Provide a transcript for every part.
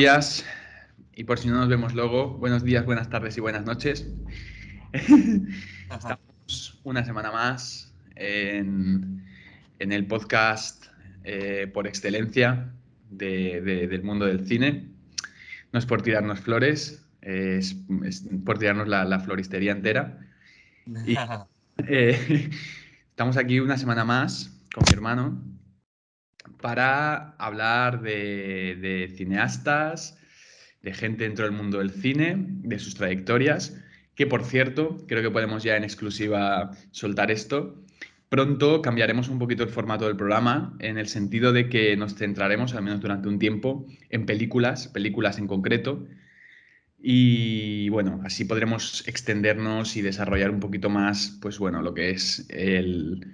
Buenos días, y por si no nos vemos luego, buenos días, buenas tardes y buenas noches. Estamos una semana más en, el podcast eh, por excelencia del mundo del cine. No es por tirarnos flores, es, por tirarnos la, floristería entera. Eh, estamos aquí una semana más con mi hermano para hablar de, cineastas, de gente dentro del mundo del cine, de sus trayectorias, que por cierto, creo que podemos ya en exclusiva soltar esto. Pronto cambiaremos un poquito el formato del programa en el sentido de que nos centraremos, al menos durante un tiempo, en películas, películas en concreto. Y bueno, así podremos extendernos y desarrollar un poquito más, pues bueno, lo que es el,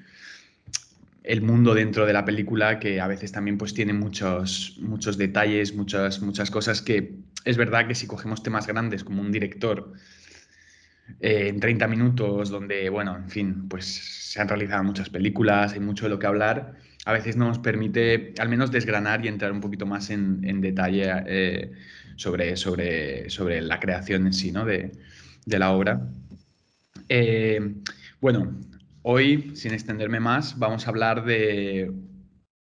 el mundo dentro de la película que a veces también pues tiene muchos, muchos detalles, muchas, muchas cosas que es verdad que si cogemos temas grandes como un director eh, en 30 minutos donde, bueno, en fin, pues se han realizado muchas películas, hay mucho de lo que hablar, a veces no nos permite al menos desgranar y entrar un poquito más en, detalle eh, sobre, sobre, sobre la creación en sí, ¿no? De, la obra. Eh, bueno, Hoy, sin extenderme más, vamos a hablar de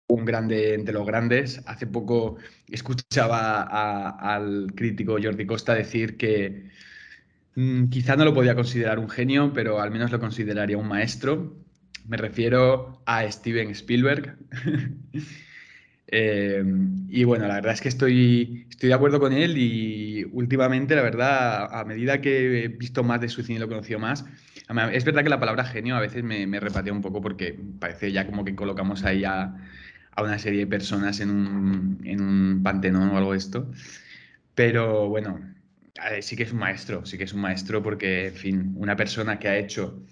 un grande entre los grandes. Hace poco escuchaba al crítico Jordi Costa decir que mm, quizá no lo podía considerar un genio, pero al menos lo consideraría un maestro. Me refiero a Steven Spielberg. Eh, y bueno, la verdad es que estoy, estoy de acuerdo con él y últimamente, la verdad, a medida que he visto más de su cine y lo he conocido más, es verdad que la palabra genio a veces me, me repatea un poco porque parece ya como que colocamos ahí a, una serie de personas en un, en pantenón o algo de esto. Pero bueno, sí que es un maestro, sí que es un maestro porque, en fin, una persona que ha hecho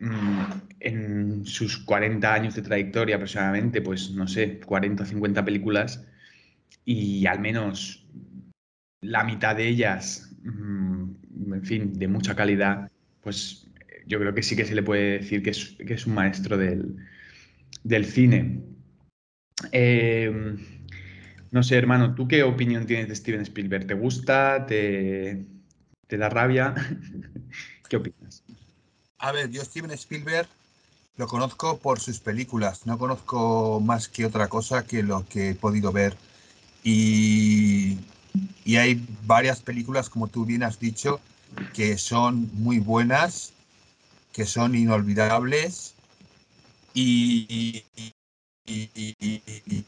mm, en sus 40 años de trayectoria aproximadamente, pues no sé, 40 o 50 películas y al menos la mitad de ellas, mm, en fin, de mucha calidad, pues yo creo que sí que se le puede decir que es, un maestro del, cine. Em, no sé, hermano, ¿tú qué opinión tienes de Steven Spielberg? ¿Te gusta? ¿Te, da rabia? ¿Qué opinas? A ver, yo Steven Spielberg lo conozco por sus películas, no conozco más que otra cosa que lo que he podido ver. Y, y hay varias películas, como tú bien has dicho, que son muy buenas que son inolvidables y, y,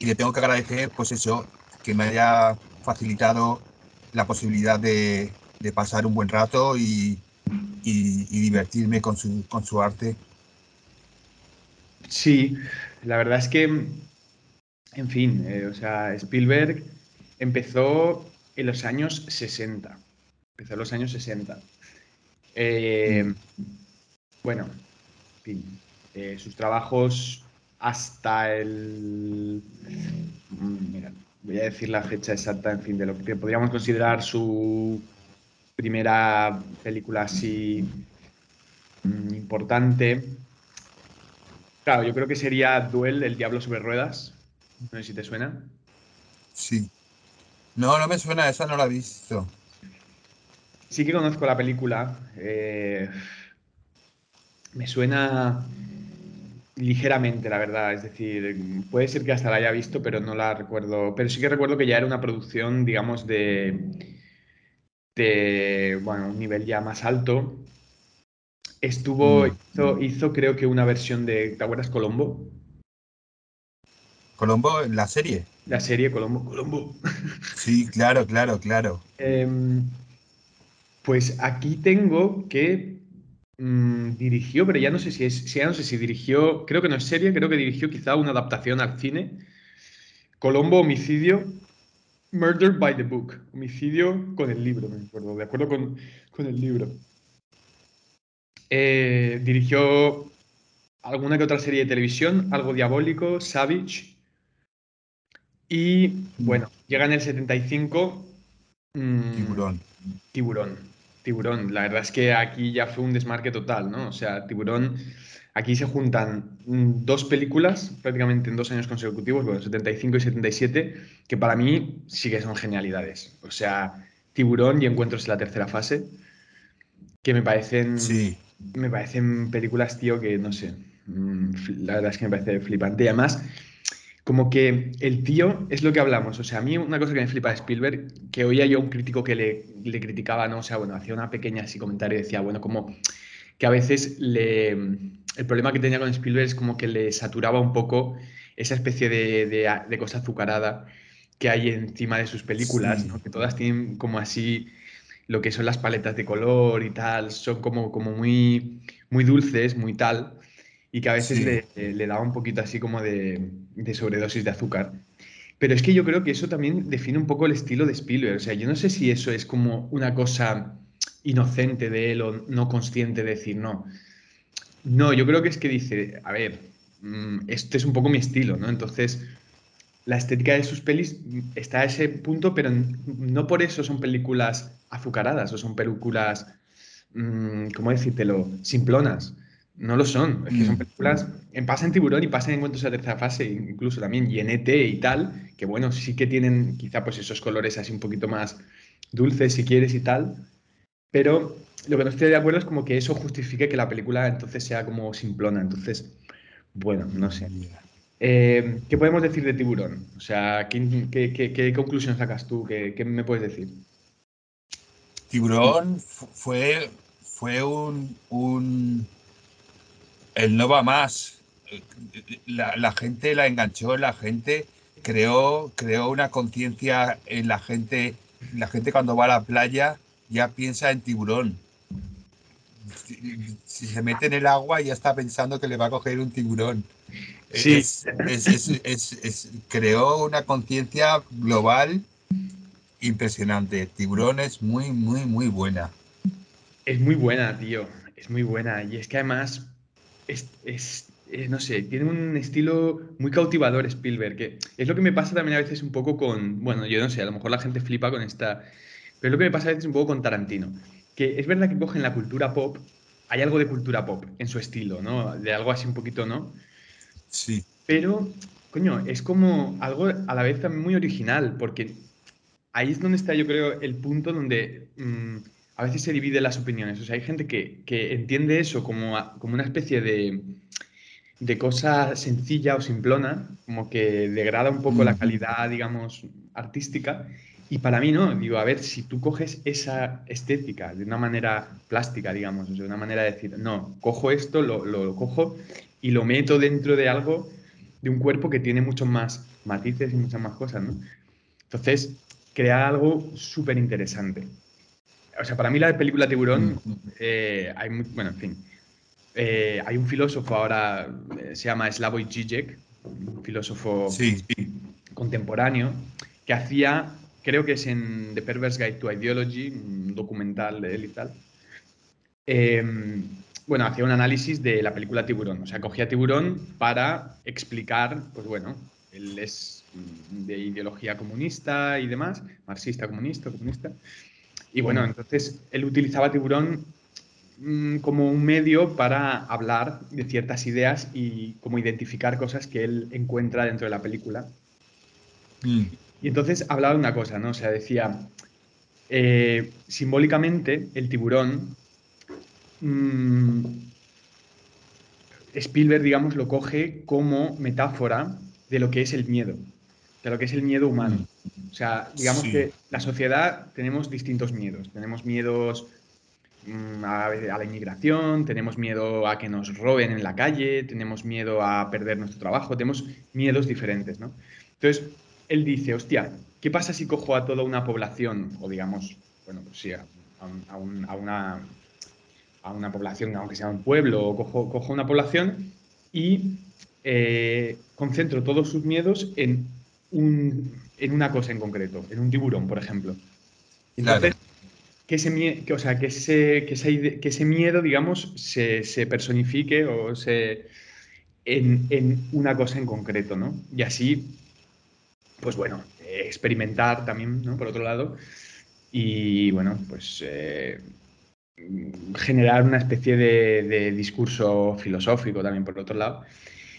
le tengo que agradecer, pues eso, que me haya facilitado la posibilidad de, pasar un buen rato y, divertirme con su, con su arte. Sí, la verdad es que, en fin, eh, o sea, Spielberg empezó en los años 60. Empezó en los años 60. Eh, bueno, en fin, eh, sus trabajos hasta el... Mm, mira, voy a decir la fecha exacta, en fin, de lo que podríamos considerar su primera película así mm, importante. Claro, yo creo que sería Duel, El Diablo sobre Ruedas. No sé si te suena. Sí. No, no me suena, esa no la he visto. Sí que conozco la película. Eh, me suena ligeramente, la verdad. Es decir, puede ser que hasta la haya visto, pero no la recuerdo. Pero sí que recuerdo que ya era una producción, digamos, de, de bueno, un nivel ya más alto. Estuvo, mm. hizo, creo que una versión de, ¿te acuerdas Colombo? Colombo, la serie. La serie Colombo, Colombo. Sí, claro, claro, claro. Em, pues aquí tengo que mm, dirigió, pero ya no sé si es, ya no sé si dirigió, creo que no es serie, creo que dirigió quizá una adaptación al cine. Colombo, homicidio, Murder by the Book, homicidio con el libro, me acuerdo, de acuerdo con, el libro. Eh, dirigió alguna que otra serie de televisión, algo diabólico, Savage. Y bueno, llega en el 75. Mm, tiburón. Tiburón. Tiburón. La verdad es que aquí ya fue un desmarque total, ¿no? O sea, Tiburón, aquí se juntan mm, dos películas prácticamente en dos años consecutivos, bueno, 75 y 77, que para mí sí que son genialidades. O sea, Tiburón y Encuentros en la tercera fase, que me parecen, Sí, me parecen películas, tío, que no sé. mm, La verdad es que me parece flipante. Y además, como que el tío es lo que hablamos. O sea, a mí una cosa que me flipa de Spielberg, que oía yo a un crítico que le, le criticaba, ¿no? O sea, bueno, hacía una pequeña así comentario y decía, bueno, como que a veces le, el problema que tenía con Spielberg es como que le saturaba un poco esa especie de, de, de cosa azucarada que hay encima de sus películas, sí. ¿no? Que todas tienen como así lo que son las paletas de color y tal, son como, como muy, muy dulces, muy tal, y que a veces Sí. le, le daba un poquito así como de, de sobredosis de azúcar. Pero es que yo creo que eso también define un poco el estilo de Spielberg. O sea, yo no sé si eso es como una cosa inocente de él o no consciente de decir no. No, yo creo que es que dice, a ver, mm, este es un poco mi estilo, ¿no? Entonces, la estética de sus pelis está a ese punto, pero no por eso son películas azucaradas o son películas, mm, ¿cómo decírtelo?, simplonas. No lo son, es que son Mm. películas, en pasa en Tiburón y pasa en Encuentros a la tercera fase, incluso también, y en ET y tal, que bueno, sí que tienen quizá pues esos colores así un poquito más dulces si quieres y tal, pero lo que no estoy de acuerdo es como que eso justifique que la película entonces sea como simplona, entonces, bueno, no sé. Eh, ¿qué podemos decir de Tiburón? O sea, ¿qué, qué- qué- qué conclusión sacas tú? ¿Qué, qué me puedes decir? Tiburón fu- fue, fue un, un- El no va más. La, la gente la enganchó, la gente creó, creó una conciencia en la gente. La gente cuando va a la playa ya piensa en tiburón. Si, si se mete en el agua ya está pensando que le va a coger un tiburón. Sí. Es- es- es- es- es- creó una conciencia global impresionante. Tiburón es muy, muy, muy buena. Es muy buena, tío. Es muy buena. Y es que además, es, es- eh, no sé, tiene un estilo muy cautivador Spielberg, que es lo que me pasa también a veces un poco con, bueno, yo no sé, a lo mejor la gente flipa con esta, pero es lo que me pasa a veces un poco con Tarantino, que es verdad que cogen la cultura pop, hay algo de cultura pop en su estilo, ¿no? De algo así un poquito, ¿no? Sí. Pero, coño, es como algo a la vez también muy original, porque ahí es donde está, yo creo, el punto donde mm, a veces se dividen las opiniones. O sea, hay gente que, que entiende eso como, a- como una especie de, de cosa sencilla o simplona, como que degrada un poco la calidad, digamos, artística. Y para mí no, digo, a ver, si tú coges esa estética de una manera plástica, digamos, o sea, de una manera de decir, no, cojo esto, lo, lo- lo cojo y lo meto dentro de algo, de un cuerpo que tiene muchos más matices y muchas más cosas, ¿no? Entonces, crea algo súper interesante. O sea, para mí la película Tiburón, Mm. eh, hay mu- bueno, en fin, eh, hay un filósofo ahora, eh, se llama Slavoj Žižek, un filósofo Sí. contemporáneo, que hacía, creo que es en The Perverse Guide to Ideology, un documental de él y tal, eh, bueno, hacía un análisis de la película Tiburón. O sea, cogía Tiburón para explicar, pues bueno, él es de ideología comunista y demás, marxista, comunista, comunista. Y bueno, entonces él utilizaba Tiburón mm, como un medio para hablar de ciertas ideas y como identificar cosas que él encuentra dentro de la película. Mm. Y entonces hablaba de una cosa, ¿no? O sea, decía, eh, simbólicamente, el tiburón, mm, Spielberg, digamos, lo coge como metáfora de lo que es el miedo, de lo que es el miedo humano. O sea, digamos Sí. que la sociedad tenemos distintos miedos. Tenemos miedos mm, a, a la inmigración, tenemos miedo a que nos roben en la calle, tenemos miedo a perder nuestro trabajo, tenemos miedos diferentes, ¿no? Entonces, él dice, hostia, ¿qué pasa si cojo a toda una población, o digamos, bueno, pues sí, a, a un- a un- a una, a una población, aunque sea un pueblo, o cojo, cojo una población y eh, concentro todos sus miedos en, un- en una cosa en concreto, en un tiburón, por ejemplo. Entonces, que ese, que, o sea, que ese, que esa ide- que ese miedo, digamos, se, se personifique o se en, en una cosa en concreto, ¿no? Y así, pues bueno, experimentar también, ¿no? Por otro lado. Y bueno, pues eh, generar una especie de, discurso filosófico también por otro lado.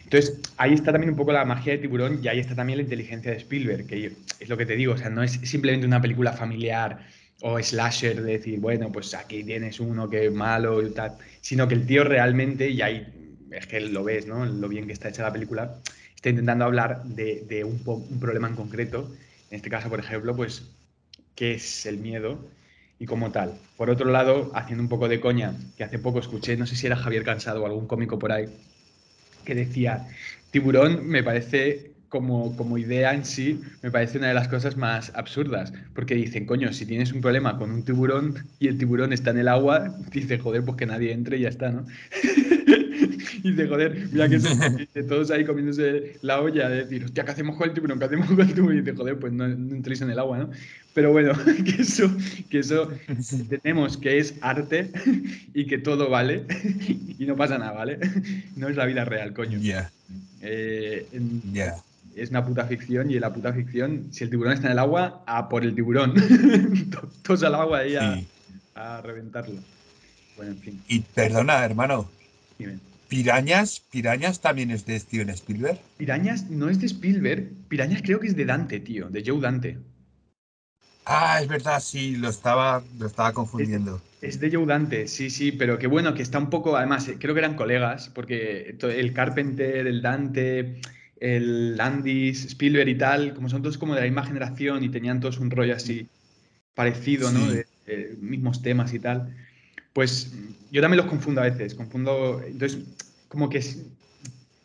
Entonces, ahí está también un poco la magia de Tiburón y ahí está también la inteligencia de Spielberg, que es lo que te digo, o sea, no es simplemente una película familiar o slasher de decir, bueno, pues aquí tienes uno que es malo y tal, sino que el tío realmente, y ahí es que lo ves, ¿no? Lo bien que está hecha la película, está intentando hablar de, un, un, problema en concreto, en este caso, por ejemplo, pues, ¿qué es el miedo? Y como tal. Por otro lado, haciendo un poco de coña, que hace poco escuché, no sé si era Javier Cansado o algún cómico por ahí, que decía, tiburón me parece como, como idea en sí, me parece una de las cosas más absurdas, porque dicen, coño, si tienes un problema con un tiburón y el tiburón está en el agua, dice, joder, pues que nadie entre y ya está, ¿no? y dice, joder, mira que todos ahí comiéndose la olla, de decir, hostia, ¿qué hacemos con el tiburón? ¿Qué hacemos con el tiburón? Y dice, joder, pues no, no entréis en el agua, ¿no? Pero bueno, que eso, que eso tenemos que es arte y que todo vale y no pasa nada, ¿vale? No es la vida real, coño. Ya. Eh, Es una puta ficción y en la puta ficción, si el tiburón está en el agua, a por el tiburón. Todos al agua ahí a, reventarlo. Bueno, en fin. Y perdona, hermano. Pirañas, Pirañas también es de Steven Spielberg. Pirañas no es de Spielberg. Pirañas creo que es de Dante, tío, de Joe Dante. Ah, es verdad, sí, lo estaba, lo estaba confundiendo. Es, de Joe Dante, sí, sí, pero que bueno, que está un poco, además, eh, creo que eran colegas, porque el Carpenter, el Dante, el Landis, Spielberg y tal, como son todos como de la misma generación y tenían todos un rollo así parecido, ¿no? De, mismos temas y tal. Pues yo también los confundo a veces, confundo, entonces, como que,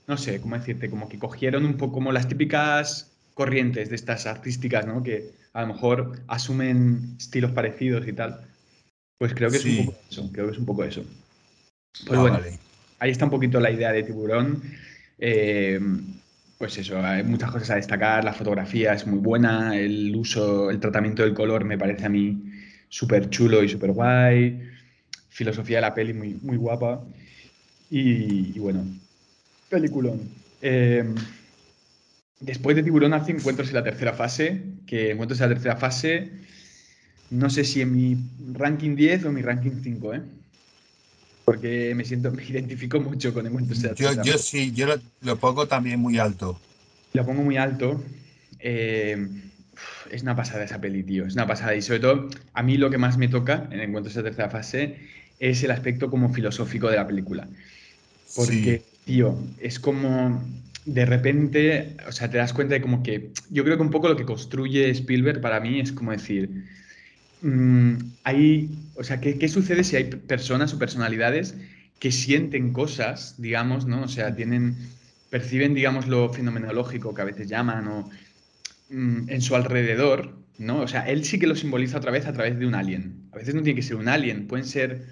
no sé, cómo decirte, como que cogieron un poco como las típicas corrientes de estas artísticas, ¿no? Que a lo mejor asumen estilos parecidos y tal. Pues creo que es un poco eso, creo que es un poco eso. Pues ah, bueno, ahí está un poquito la idea de tiburón. Eh, pues eso, hay muchas cosas a destacar, la fotografía es muy buena, el uso, el tratamiento del color me parece a mí súper chulo y súper guay, filosofía de la peli muy, muy guapa y, bueno, peliculón. Eh, Después de Tiburón hace Encuentros en la tercera fase, que Encuentros en la tercera fase, no sé si en mi ranking 10 o en mi ranking 5, ¿eh? Porque me siento, me identifico mucho con Encuentros en la tercera yo, Yo sí, yo lo, pongo también muy alto. Lo pongo muy alto. Eh, es una pasada esa peli, tío, es una pasada. Y sobre todo, a mí lo que más me toca en Encuentros en la tercera fase es el aspecto como filosófico de la película. Porque, tío, es como de repente, o sea, te das cuenta de como que yo creo que un poco lo que construye Spielberg para mí es como decir, mm, hay, o sea, ¿qué, ¿qué, sucede si hay personas o personalidades que sienten cosas, digamos, ¿no? O sea, tienen, perciben, digamos, lo fenomenológico que a veces llaman o mm, en su alrededor, ¿no? O sea, él sí que lo simboliza otra vez a través de un alien. A veces no tiene que ser un alien, pueden ser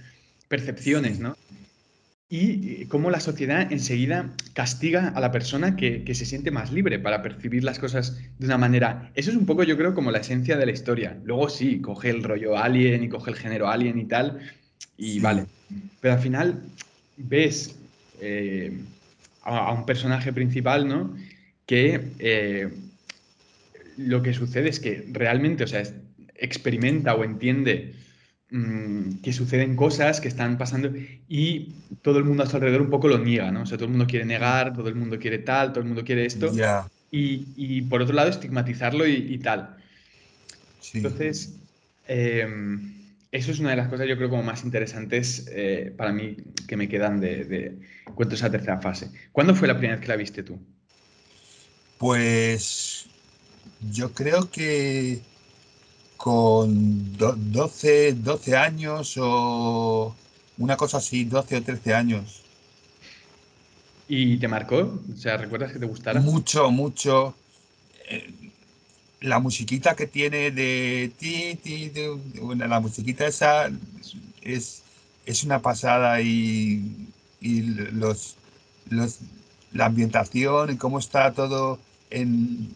percepciones, ¿no? y cómo la sociedad enseguida castiga a la persona que, se siente más libre para percibir las cosas de una manera. Eso es un poco, yo creo, como la esencia de la historia. Luego sí, coge el rollo alien y coge el género alien y tal, y vale. Pero al final ves eh, a, un personaje principal, ¿no? Que eh, lo que sucede es que realmente, o sea, experimenta o entiende Mm, que suceden cosas que están pasando y todo el mundo a su alrededor un poco lo niega, ¿no? O sea, todo el mundo quiere negar, todo el mundo quiere tal, todo el mundo quiere esto. Y, por otro lado, estigmatizarlo y, tal. Entonces, em, eso es una de las cosas, yo creo, como más interesantes eh, para mí que me quedan de, de cuento esa tercera fase. ¿Cuándo fue la primera vez que la viste tú? Pues yo creo que con 12, 12 años o una cosa así, 12 o 13 años. ¿Y te marcó? O sea, ¿recuerdas que te gustara? Mucho, mucho. Eh, la musiquita que tiene de ti, ti, bueno, la musiquita esa es, es una pasada y, y los, los, la ambientación y cómo está todo en,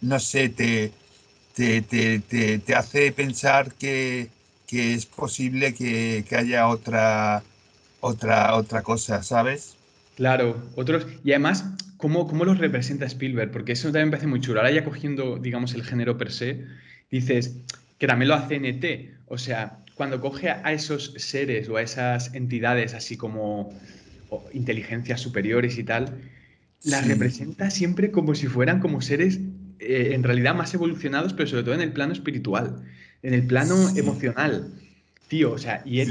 no sé, te, te, te, te, hace pensar que, que es posible que, que, haya otra, otra, otra cosa, ¿sabes? Claro, otros. Y además, ¿cómo, ¿cómo los representa Spielberg? Porque eso también me parece muy chulo. Ahora ya cogiendo, digamos, el género per se, dices que también lo hace NT. O sea, cuando coge a esos seres o a esas entidades así como inteligencias superiores y tal, las representa siempre como si fueran como seres eh, en realidad más evolucionados, pero sobre todo en el plano espiritual, en el plano emocional. Tío, o sea, y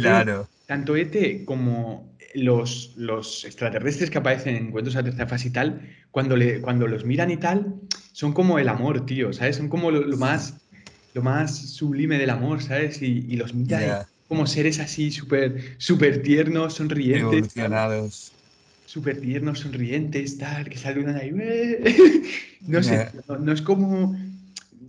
tanto Ete como los, los, extraterrestres que aparecen en Encuentros a tercera fase y tal, cuando, le, cuando los miran y tal, son como el amor, tío, ¿sabes? Son como lo, más, lo más sublime del amor, ¿sabes? Y, los miran como seres así súper super tiernos, sonrientes. Evolucionados. Súper tiernos, sonrientes, tal, que saludan ahí. no sé, no, es como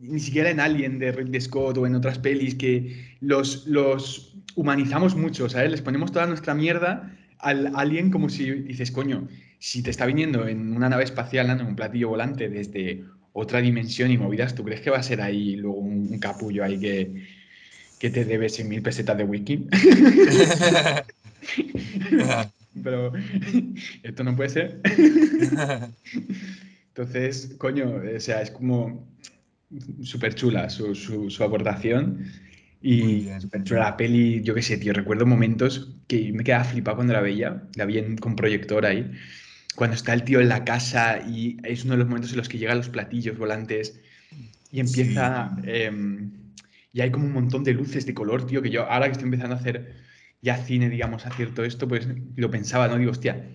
ni siquiera en Alien de Ridley Scott o en otras pelis que los, los humanizamos mucho, ¿sabes? Les ponemos toda nuestra mierda al alien como si dices, coño, si te está viniendo en una nave espacial, en un platillo volante desde otra dimensión y movidas, ¿tú crees que va a ser ahí luego un, capullo ahí que, que te debe 100.000 pesetas de wiki? Pero esto no puede ser. Entonces, coño, o sea, es como súper chula su, su, su aportación. Y la peli, yo qué sé, tío, recuerdo momentos que me quedaba flipado cuando la veía, la vi con proyector ahí, cuando está el tío en la casa y es uno de los momentos en los que llegan los platillos volantes y empieza... Em, y hay como un montón de luces de color, tío, que yo ahora que estoy empezando a hacer ya cine, digamos, acierto esto, pues lo pensaba, ¿no? Digo, hostia,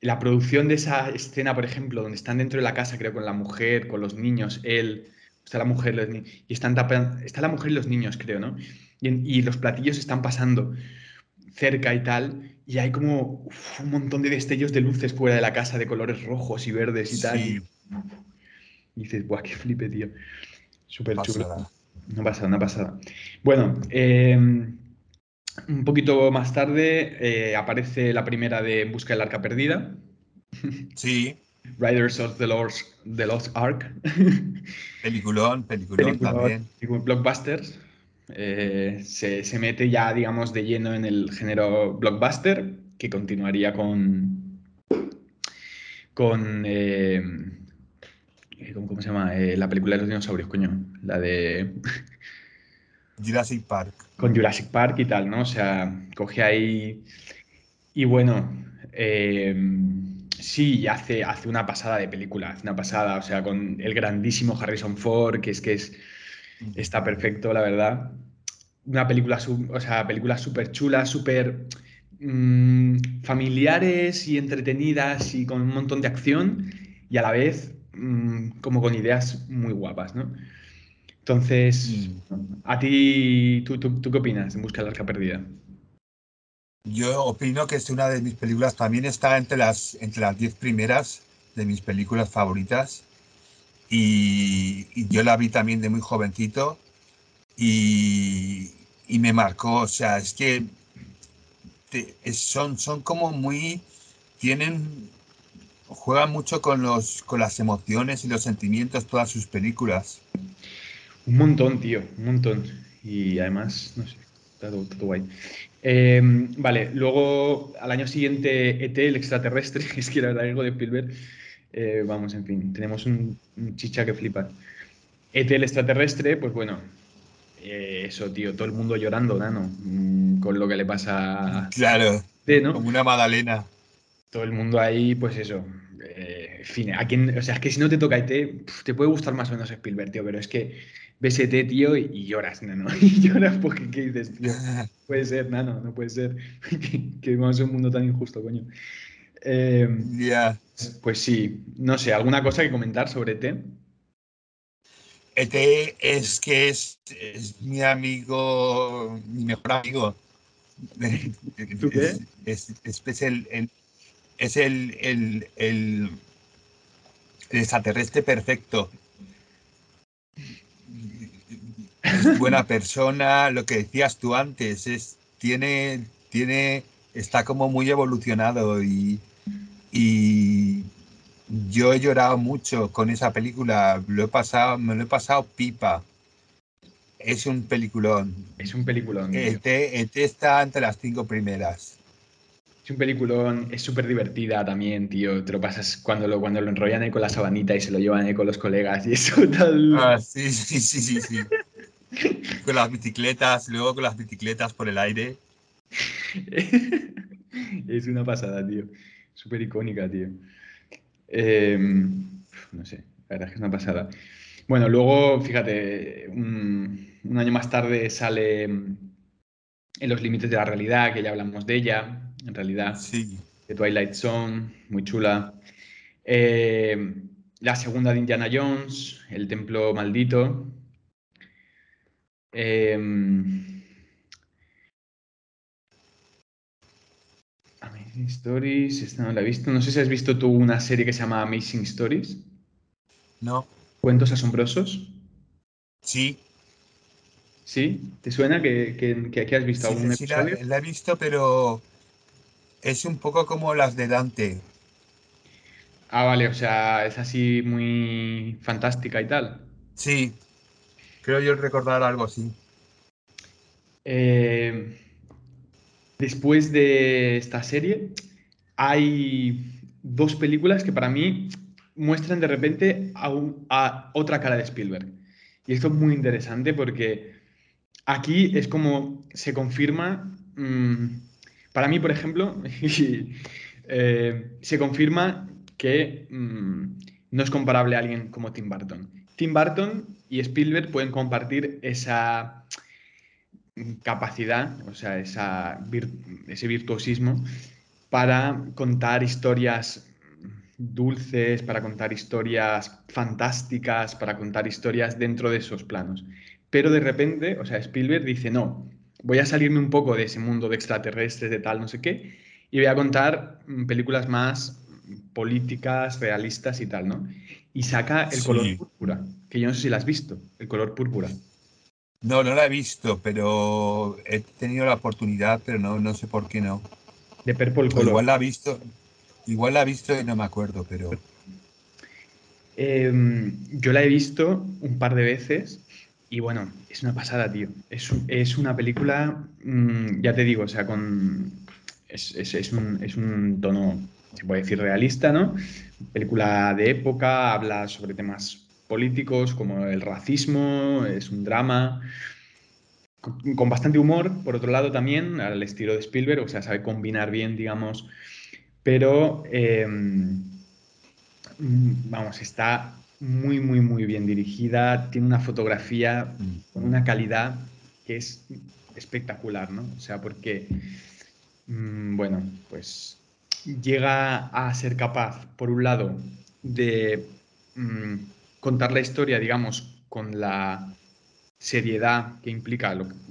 la producción de esa escena, por ejemplo, donde están dentro de la casa, creo, con la mujer, con los niños, él está la mujer los y están está la mujer y los niños, creo, ¿no? Y, los platillos están pasando cerca y tal, y hay como un montón de destellos de luces fuera de la casa de colores rojos y verdes y tal. Y, dices, ¡buah, qué flipe, tío! Súper chulo. No pasa, no pasa. Bueno, em, un poquito más tarde eh, aparece la primera de Busca del Arca Perdida. Sí. Riders of the Lost, the Lost Ark. Peliculón, peliculón, también. Blockbusters. Eh, se, mete ya, digamos, de lleno en el género blockbuster, que continuaría con. con. Eh, ¿cómo, se llama? Eh, la película de los dinosaurios, coño. La de. Jurassic Park. Con Jurassic Park y tal, ¿no? O sea, coge ahí. Y bueno. Sí, hace, hace una pasada de película, hace una pasada, o sea, con el grandísimo Harrison Ford, que es que es, está perfecto, la verdad. Una película, o sea, películas súper chulas, súper mm, familiares y entretenidas y con un montón de acción y a la vez mm, como con ideas muy guapas, ¿no? Entonces, a ti, ¿tú, tú, qué opinas en Busca de la Arca Perdida? Yo opino que es una de mis películas, también está entre las entre las diez primeras de mis películas favoritas. Y, yo la vi también de muy jovencito y, me marcó. O sea, es que son, son como muy. Tienen. Juegan mucho con, los, con las emociones y los sentimientos, todas sus películas. Un montón, tío, un montón. Y además, no sé, está todo, todo guay. Em, vale, luego al año siguiente ET, el extraterrestre, es que era algo de Spielberg. Eh, vamos, en fin, tenemos un, chicha que flipa. ET, el extraterrestre, pues bueno, eh, eso, tío, todo el mundo llorando, ¿no? Mm, con lo que le pasa. Claro, como una magdalena. Todo el mundo ahí, pues eso. Eh, en fin, a quien, o sea, es que si no te toca ET, te puede gustar más o menos Spielberg, tío, pero es que BST, tío, y, lloras, nano. Y lloras porque, ¿qué dices, tío? Puede ser, nano, no puede ser. que, vivamos en un mundo tan injusto, coño. Em, ya. Pues sí, no sé, ¿alguna cosa que comentar sobre ET? ET es que es, mi amigo, mi mejor amigo. ¿Tú qué? Es, es, el, es el, el, el extraterrestre perfecto es buena persona, lo que decías tú antes, es, tiene, tiene, está como muy evolucionado y, y yo he llorado mucho con esa película, lo he pasado, me lo he pasado pipa. Es un peliculón. Es un peliculón. ET, ET está entre las cinco primeras. Es un peliculón, es súper divertida también, tío. Te lo pasas cuando lo, cuando lo enrollan ahí con la sabanita y se lo llevan ahí con los colegas y eso tal. Ah, sí, sí, sí, sí. sí. con las bicicletas, luego con las bicicletas por el aire. es una pasada, tío. Súper icónica, tío. Em, no sé, la verdad es que es una pasada. Bueno, luego, fíjate, un, un año más tarde sale En los límites de la realidad, que ya hablamos de ella, en realidad. Sí. De Twilight Zone, muy chula. Eh, la segunda de Indiana Jones, El Templo Maldito. Em, Amazing Stories, esta no la he visto. No sé si has visto tú una serie que se llama Amazing Stories. No. Cuentos asombrosos. Sí. ¿Sí? ¿Te suena que, que, aquí has visto sí, algún sí, episodio? La, la, he visto, pero es un poco como las de Dante. Ah, vale, o sea, es así muy fantástica y tal. Sí, creo yo recordar algo así. Eh, después de esta serie, hay dos películas que para mí muestran de repente a, un, a, otra cara de Spielberg. Y esto es muy interesante porque aquí es como se confirma, mmm, para mí, por ejemplo, eh, se confirma que mmm, no es comparable a alguien como Tim Burton. Tim Burton y Spielberg pueden compartir esa capacidad, o sea, esa ese virtuosismo para contar historias dulces, para contar historias fantásticas, para contar historias dentro de esos planos. Pero de repente, o sea, Spielberg dice, no, voy a salirme un poco de ese mundo de extraterrestres, de tal, no sé qué, y voy a contar películas más políticas, realistas y tal, ¿no? Y saca el Sí. color púrpura, que yo no sé si la has visto, el color púrpura. No, no la he visto, pero he tenido la oportunidad, pero no, no sé por qué no. De Purple Color. igual la he visto, igual la he visto y no me acuerdo, pero Eh, yo la he visto un par de veces y bueno, es una pasada, tío. Es, es una película, mm, ya te digo, o sea, con. Es, es- un, es un tono, se puede decir, realista, ¿no? Película de época, habla sobre temas políticos como el racismo, es un drama. Con, con bastante humor, por otro lado, también, al estilo de Spielberg, o sea, sabe combinar bien, digamos, pero. em, Mm, Vamos, está muy, muy, muy bien dirigida, tiene una fotografía con una calidad que es espectacular, ¿no? O sea, porque, mm, bueno, pues llega a ser capaz, por un lado, de mm, contar la historia, digamos, con la seriedad que implica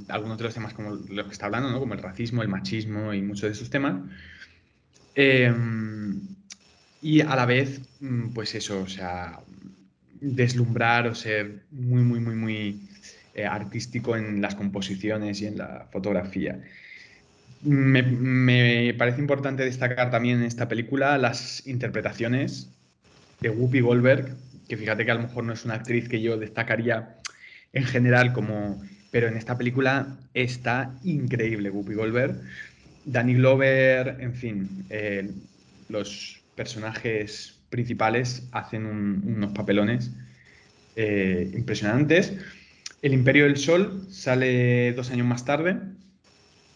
algunos de los temas como los que está hablando, ¿no? Como el racismo, el machismo y muchos de esos temas. Em, y a la vez, mm, pues eso, o sea, deslumbrar o ser muy, muy, muy, muy eh, artístico en las composiciones y en la fotografía. Me, me parece importante destacar también en esta película las interpretaciones de Whoopi Goldberg, que fíjate que a lo mejor no es una actriz que yo destacaría en general como... Pero en esta película está increíble Whoopi Goldberg. Danny Glover, en fin, eh, los personajes principales hacen un- unos papelones eh, impresionantes. El Imperio del Sol sale dos años más tarde.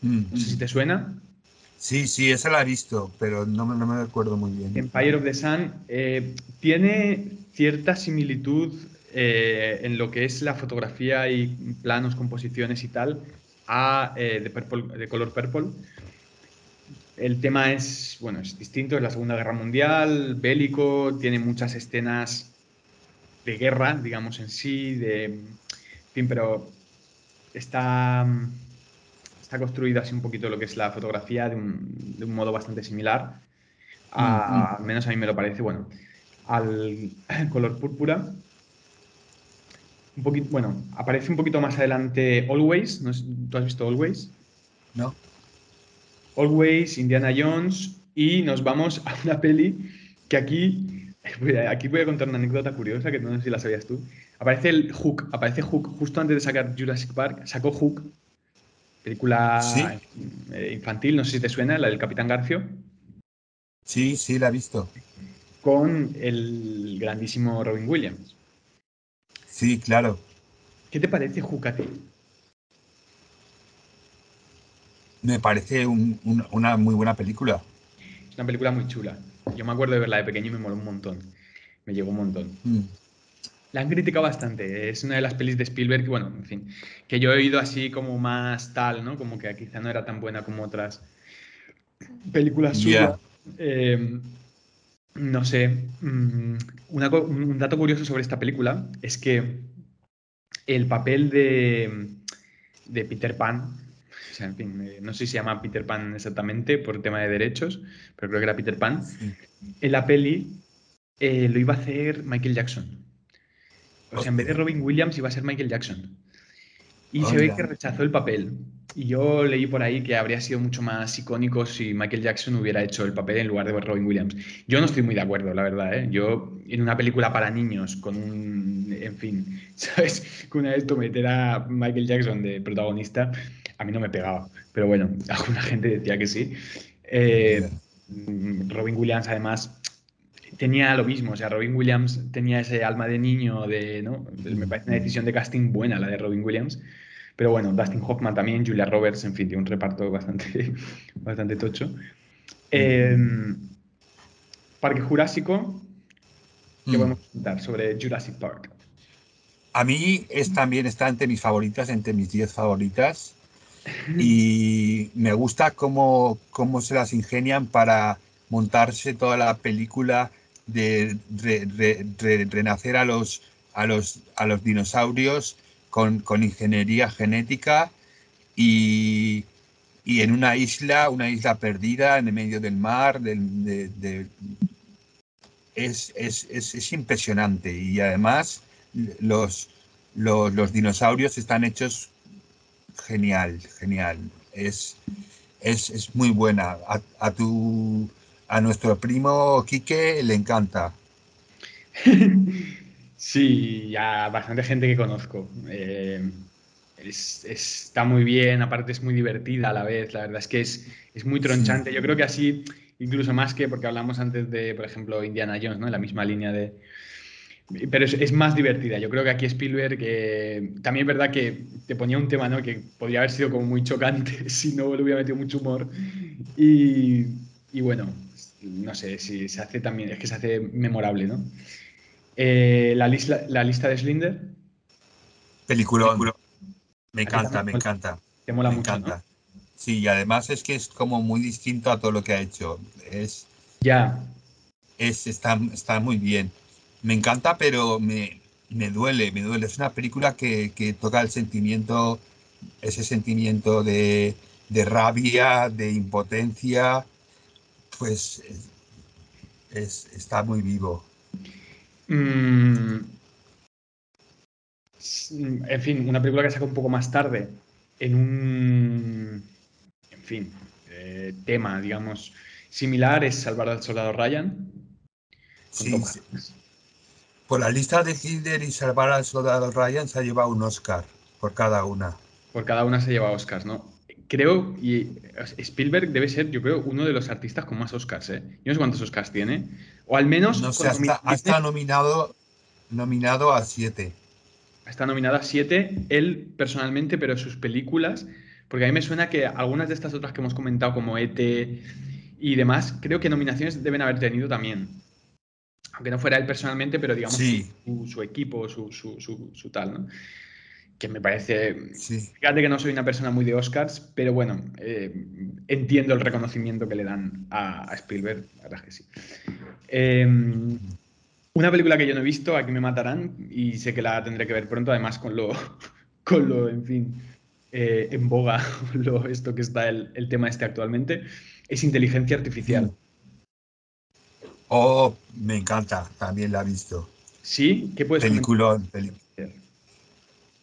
Mm. No sé si te suena. sí, sí, esa la he visto, pero no, me- no me acuerdo muy bien. Empire of the Sun eh, tiene cierta similitud eh, en lo que es la fotografía y planos, composiciones y tal a de, Purple- de color purple. El tema es, bueno, es distinto, es la Segunda Guerra Mundial, bélico, tiene muchas escenas de guerra, digamos en sí, de, en fin, pero está, está construido así un poquito lo que es la fotografía de un, de un modo bastante similar, a- al menos a mí me lo parece, bueno, al color púrpura. Un poquito, bueno, aparece un poquito más adelante Always, no ¿tú has visto Always? ¿No? Always, Indiana Jones y nos vamos a una peli que aquí, aquí voy a contar una anécdota curiosa que no sé si la sabías tú. Aparece el Hook, aparece Hook justo antes de sacar Jurassic Park, sacó Hook, película Sí. eh, infantil, no sé si te suena, la del Capitán Garfio, Sí, sí, la he visto. con el grandísimo Robin Williams. Sí, claro. ¿Qué te parece Jucate? Me parece una muy buena película. Es una película muy chula. Yo me acuerdo de verla de pequeño y me moló un montón. Me llegó un montón. Mm. La han criticado bastante. Es una de las pelis de Spielberg, bueno, en fin, que yo he oído así como más tal, ¿no? Como que quizá no era tan buena como otras películas suyas. Eh, no sé. Mm, un dato curioso sobre esta película es que el papel de, de Peter Pan, o sea, en fin, eh, no sé si se llama Peter Pan exactamente por tema de derechos, pero creo que era Peter Pan. En la peli eh, lo iba a hacer Michael Jackson. O sea, en vez de Robin Williams iba a ser Michael Jackson. Y se ve que rechazó el papel. Y yo leí por ahí que habría sido mucho más icónico si Michael Jackson hubiera hecho el papel en lugar de Robin Williams. Yo no estoy muy de acuerdo, la verdad. ¿eh? Yo, en una película para niños, con un. En fin, ¿sabes? Con una vez meter a Michael Jackson de protagonista, a mí no me pegaba. Pero bueno, alguna gente decía que sí. Eh, Robin Williams, además, tenía lo mismo, o sea, Robin Williams tenía ese alma de niño, de, ¿no? Me parece una decisión de casting buena la de Robin Williams. Pero bueno, Dustin Hoffman también, Julia Roberts, en fin, tiene un reparto bastante, bastante tocho. Em, Parque Jurásico, ¿qué mm. podemos contar sobre Jurassic Park? A mí es también está entre mis favoritas, entre mis 10 favoritas. Y me gusta cómo, cómo se las ingenian para montarse toda la película de renacer a los, a, los, a los dinosaurios con, ingeniería genética y, en una isla, una isla perdida en el medio del mar. es, impresionante y además los, los, dinosaurios están hechos genial, genial. Es, es, muy buena. A, tu, a nuestro primo Quique le encanta. Sí, a bastante gente que conozco. Eh, está muy bien, aparte es muy divertida a la vez. La verdad es que es, es muy tronchante. Yo creo que así, incluso más que porque hablamos antes de, por ejemplo, Indiana Jones, ¿no? En la misma línea de. Pero es, más divertida. Yo creo que aquí Spielberg, que también es verdad que te ponía un tema, ¿no? Que podría haber sido como muy chocante si no le hubiera metido mucho humor. Y, y bueno, no sé si se hace también, es que se hace memorable, ¿no? Eh, la, lista, la lista de Slinder. Película. Me encanta, me encanta. Te mola me mucho. Encanta. Sí, y además es que es como muy distinto a todo lo que ha hecho. Es. Ya. Es, está, está muy bien. Me encanta, pero me, me duele, me duele. Es una película que, que toca el sentimiento, ese sentimiento de, de rabia, de impotencia, pues es, está muy vivo. Mm, en fin, una película que saca un poco más tarde en un, en fin, eh, tema, digamos, similar es Salvar al Soldado Ryan. Sí, Por la lista de Hitler y Salvar al Soldado Ryan se ha llevado un Oscar por cada una. Por cada una se lleva Oscars, ¿no? Creo, y Spielberg debe ser, yo creo, uno de los artistas con más Oscars, ¿eh? Yo no sé cuántos Oscars tiene, o al menos... No sé, está, nominado, nominado a siete. Está nominado a siete, él personalmente, pero sus películas, porque a mí me suena que algunas de estas otras que hemos comentado, como ET y demás, creo que nominaciones deben haber tenido también. Aunque no fuera él personalmente, pero digamos su, equipo, su, su, tal, ¿no? que me parece. Fíjate que no soy una persona muy de Oscars, pero bueno, eh, entiendo el reconocimiento que le dan a, Spielberg, la verdad que sí. Em, una película que yo no he visto, aquí me matarán, y sé que la tendré que ver pronto, además con lo, con lo en fin, eh, en boga, lo, esto que está el, tema este actualmente, es inteligencia artificial. Oh, me encanta, también la he visto. ¿Sí? ¿Qué puedes Peliculón,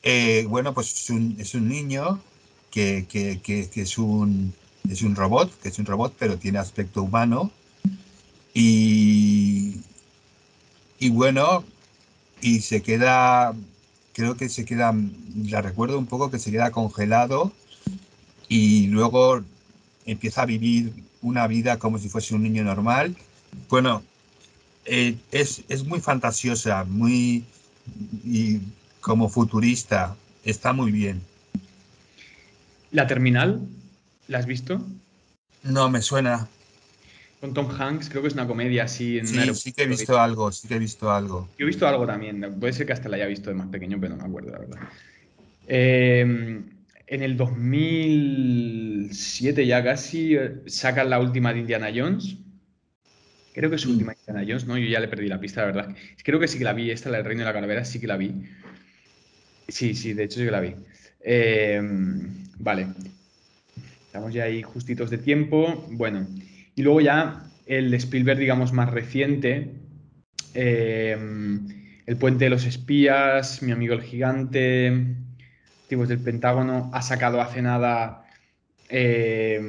eh, bueno, pues es un, es un niño que, que, que, es, un, es un robot, que es un robot, pero tiene aspecto humano. Y, y bueno, y se queda, creo que se queda, la recuerdo un poco que se queda congelado y luego empieza a vivir una vida como si fuese un niño normal. Bueno, eh, es, es, muy fantasiosa, muy... Y como futurista. Está muy bien. ¿La Terminal? ¿La has visto? No, me suena. Con Tom Hanks, creo que es una comedia así. En Sí, sí que he visto algo, sí que he visto algo. Yo he visto algo también. Puede ser que hasta la haya visto de más pequeño, pero no me acuerdo, la verdad. Eh, en el 2007 ya casi eh, sacan la última de Indiana Jones. Creo que es su Mm. última Indiana Jones, ¿no? Yo ya le perdí la pista, la verdad. Creo que sí que la vi. Esta, la del Reino de la Calavera, sí que la vi. Sí, sí, de hecho sí que la vi. Eh, vale. Estamos ya ahí justitos de tiempo. Bueno, y luego ya el Spielberg, digamos, más reciente. eh, el Puente de los Espías, Mi amigo el gigante, Tipos del Pentágono, ha sacado hace nada eh,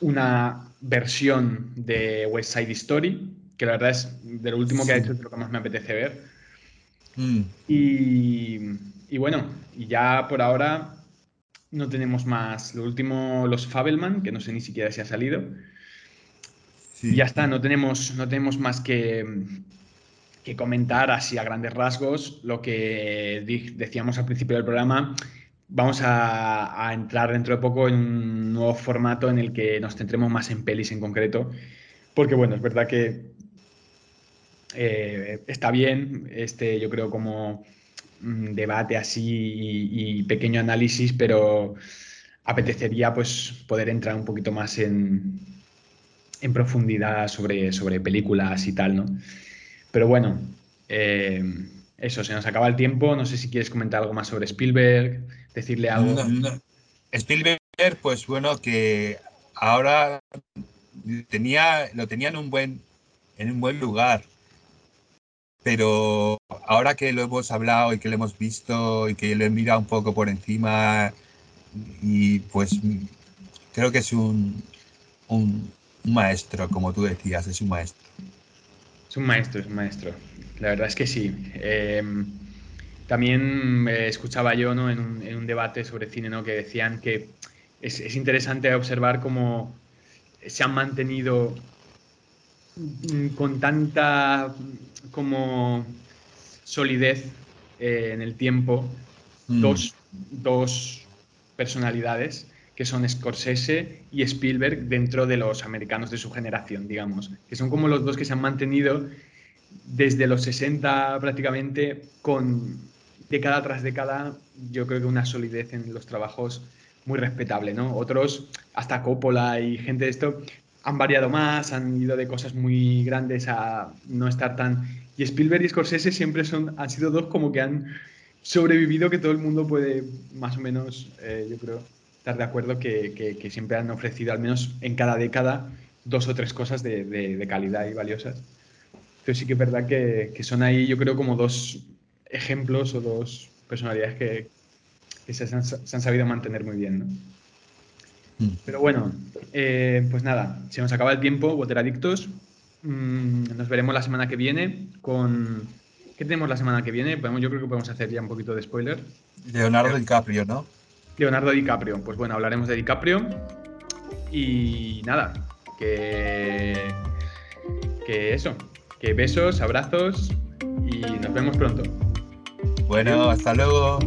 una versión de West Side Story, que la verdad es de lo último que ha hecho, es lo que más me apetece ver. Mm, Y, y bueno, y ya por ahora no tenemos más. Lo último, los Fabelman, que no sé ni siquiera si ha salido. sí. Y ya está, no tenemos, no tenemos más que, que comentar así a grandes rasgos lo que decíamos al principio del programa. Vamos a, entrar dentro de poco en un nuevo formato en el que nos centremos más en pelis en concreto. Porque bueno, es verdad que eh, está bien este, yo creo, como mm, debate así y, y pequeño análisis, pero apetecería pues poder entrar un poquito más en, en profundidad sobre, sobre películas y tal, ¿no? Pero bueno, eh, eso, se nos acaba el tiempo. No sé si quieres comentar algo más sobre Spielberg, decirle algo. No, no. Spielberg, pues bueno, que ahora tenía, lo tenía en un buen, en un buen lugar. Pero ahora que lo hemos hablado y que lo hemos visto y que lo he mirado un poco por encima, y pues creo que es un, un, un maestro, como tú decías, es un maestro. Es un maestro, es un maestro. La verdad es que sí. Eh, también eh, escuchaba yo ¿no? en, un, en un debate sobre cine ¿no? que decían que es, es interesante observar cómo se han mantenido mm, con tanta mm, como solidez eh, en el tiempo Mm. dos, dos personalidades que son Scorsese y Spielberg dentro de los americanos de su generación, digamos, que son como los dos que se han mantenido desde los 60 prácticamente con década tras década, yo creo que una solidez en los trabajos muy respetable, ¿no? Otros, hasta Coppola y gente de esto, han variado más, han ido de cosas muy grandes a no estar tan... Y Spielberg y Scorsese siempre son, han sido dos como que han sobrevivido, que todo el mundo puede más o menos, eh, yo creo, estar de acuerdo que, que, siempre han ofrecido, al menos en cada década, dos o tres cosas de, de, de calidad y valiosas. Entonces sí que es verdad que, que, son ahí, yo creo, como dos ejemplos o dos personalidades que, que se, han, se, han, sabido mantener muy bien. ¿no? Mm. Pero bueno, eh, pues nada, se nos acaba el tiempo, Wateradictos. Mm, nos veremos la semana que viene con... ¿Qué tenemos la semana que viene? Podemos, yo creo que podemos hacer ya un poquito de spoiler. Leonardo DiCaprio, ¿no? Leonardo DiCaprio. Pues bueno, hablaremos de DiCaprio. Y nada, que, que eso, Besos, abrazos y nos vemos pronto. Bueno, hasta luego.